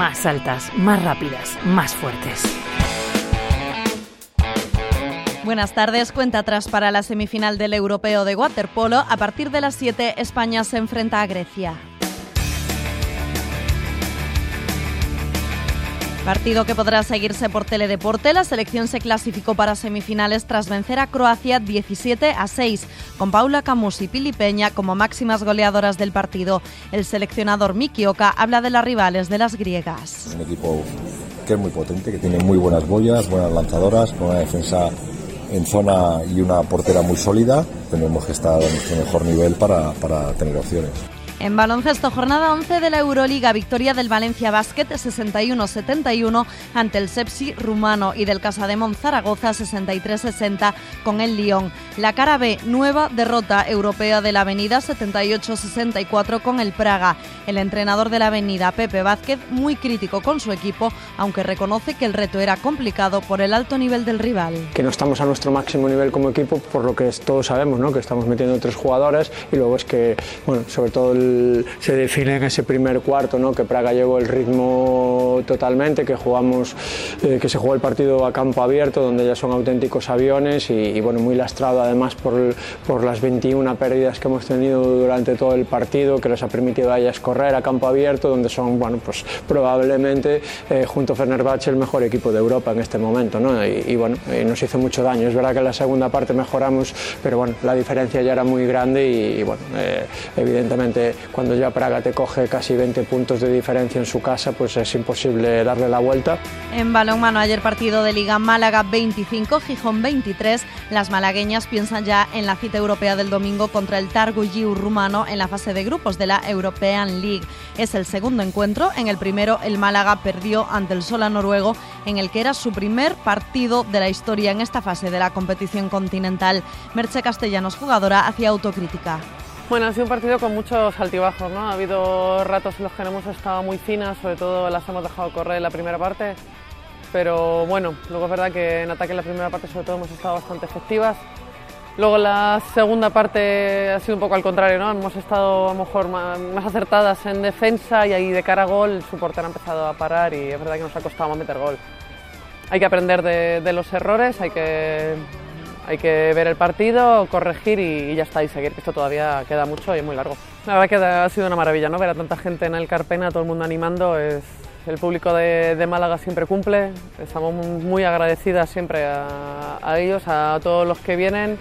más altas, más rápidas, más fuertes. Buenas tardes. Cuenta atrás para la semifinal del Europeo de Waterpolo. A partir de las 7, España se enfrenta a Grecia. Partido que podrá seguirse por Teledeporte. La selección se clasificó para semifinales tras vencer a Croacia 17 a 6, con Paula Camus y Pili Peña como máximas goleadoras del partido. El seleccionador Miki Oka habla de las rivales de las griegas. Un equipo que es muy potente, que tiene muy buenas boyas, buenas lanzadoras, con una defensa en zona y una portera muy sólida. Tenemos que estar a nuestro mejor nivel para, para tener opciones. En baloncesto, jornada 11 de la Euroliga, victoria del Valencia Basket 61-71 ante el Sepsi rumano y del Casademón Zaragoza 63-60 con el Lyon. La cara B, nueva derrota europea de la Avenida 78-64 con el Praga. El entrenador de la Avenida, Pepe Vázquez, muy crítico con su equipo, aunque reconoce que el reto era complicado por el alto nivel del rival. Que no estamos a nuestro máximo nivel como equipo, por lo que todos sabemos, ¿no? que estamos metiendo tres jugadores y luego es que, bueno, sobre todo el se define en ese primer cuarto, ¿no? que Praga llevó el ritmo totalmente, que, jugamos, eh, que se jugó el partido a campo abierto, donde ya son auténticos aviones y, bueno, muy lastrado además por, por, las 21 pérdidas que hemos tenido durante todo el partido, que les ha permitido a ellas correr a campo abierto, donde son bueno, pues, probablemente eh, junto a Fenerbahce el mejor equipo de Europa en este momento. ¿no? Y, bueno, nos hizo mucho daño. Es verdad que en la segunda parte mejoramos, pero bueno, la diferencia ya era muy grande y, bueno, eh, evidentemente cuando ya Praga te coge casi 20 puntos de diferencia en su casa, pues es imposible darle la vuelta. En balonmano ayer partido de Liga Málaga 25, Gijón 23. Las malagueñas piensan ya en la cita europea del domingo contra el Targu rumano en la fase de grupos de la European League. Es el segundo encuentro. En el primero el Málaga perdió ante el Sola noruego en el que era su primer partido de la historia en esta fase de la competición continental. Merche Castellanos, jugadora, hacía autocrítica. Bueno, ha sido un partido con muchos altibajos, ¿no? Ha habido ratos en los que no hemos estado muy finas, sobre todo las hemos dejado correr en la primera parte, pero bueno, luego es verdad que en ataque en la primera parte sobre todo hemos estado bastante efectivas. Luego la segunda parte ha sido un poco al contrario, ¿no? Hemos estado a lo mejor más, acertadas en defensa y ahí de cara a gol su portero ha empezado a parar y es verdad que nos ha costado más meter gol. Hay que aprender de, de los errores, hay que hay que ver el partido, corregir y, ya está, y seguir, esto todavía queda mucho y es muy largo. La verdad que ha sido una maravilla, ¿no? Ver a tanta gente en el Carpena, todo el mundo animando, es, el público de, Málaga siempre cumple, estamos muy agradecidas siempre a ellos, a todos los que vienen.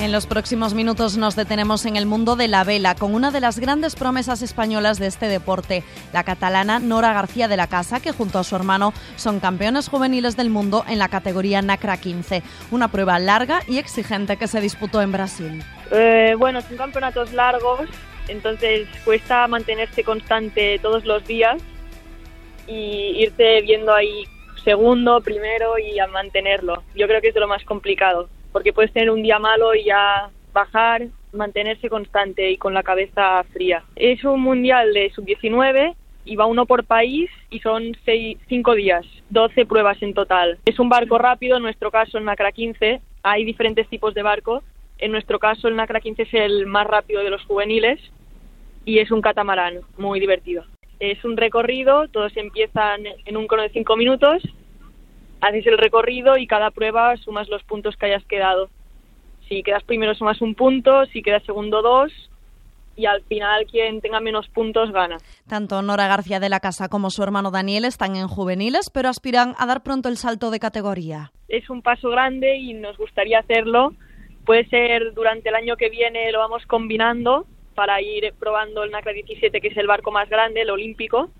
En los próximos minutos nos detenemos en el mundo de la vela con una de las grandes promesas españolas de este deporte, la catalana Nora García de la Casa, que junto a su hermano son campeones juveniles del mundo en la categoría NACRA 15, una prueba larga y exigente que se disputó en Brasil. Eh, bueno, son campeonatos largos, entonces cuesta mantenerse constante todos los días y irte viendo ahí segundo, primero y a mantenerlo. Yo creo que es de lo más complicado porque puedes tener un día malo y ya bajar, mantenerse constante y con la cabeza fría. Es un mundial de sub-19 y va uno por país y son seis, cinco días, 12 pruebas en total. Es un barco rápido, en nuestro caso en NACRA 15 hay diferentes tipos de barco. En nuestro caso el NACRA 15 es el más rápido de los juveniles y es un catamarán muy divertido. Es un recorrido, todos empiezan en un cono de cinco minutos haces el recorrido y cada prueba sumas los puntos que hayas quedado. Si quedas primero sumas un punto, si quedas segundo dos y al final quien tenga menos puntos gana. Tanto Nora García de la Casa como su hermano Daniel están en juveniles, pero aspiran a dar pronto el salto de categoría. Es un paso grande y nos gustaría hacerlo. Puede ser durante el año que viene, lo vamos combinando para ir probando el NACRA 17, que es el barco más grande, el olímpico,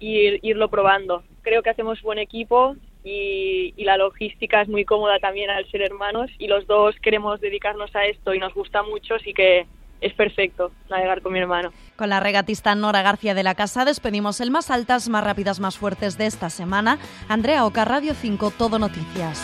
y irlo probando. Creo que hacemos buen equipo, y, la logística es muy cómoda también al ser hermanos y los dos queremos dedicarnos a esto y nos gusta mucho, así que es perfecto navegar con mi hermano. Con la regatista Nora García de la Casa despedimos el más altas, más rápidas, más fuertes de esta semana. Andrea Oca, Radio 5, Todo Noticias.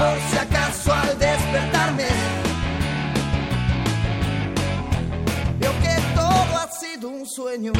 por si acaso al despertarme veo que todo ha sido un sueño.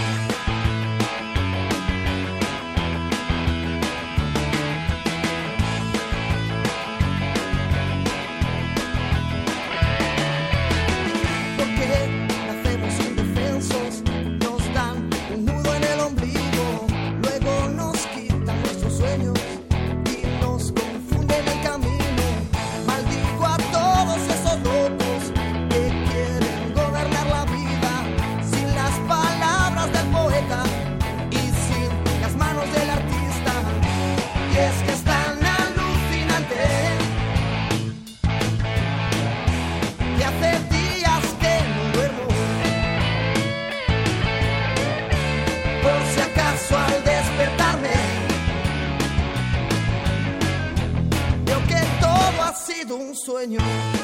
Sueño.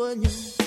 Sueño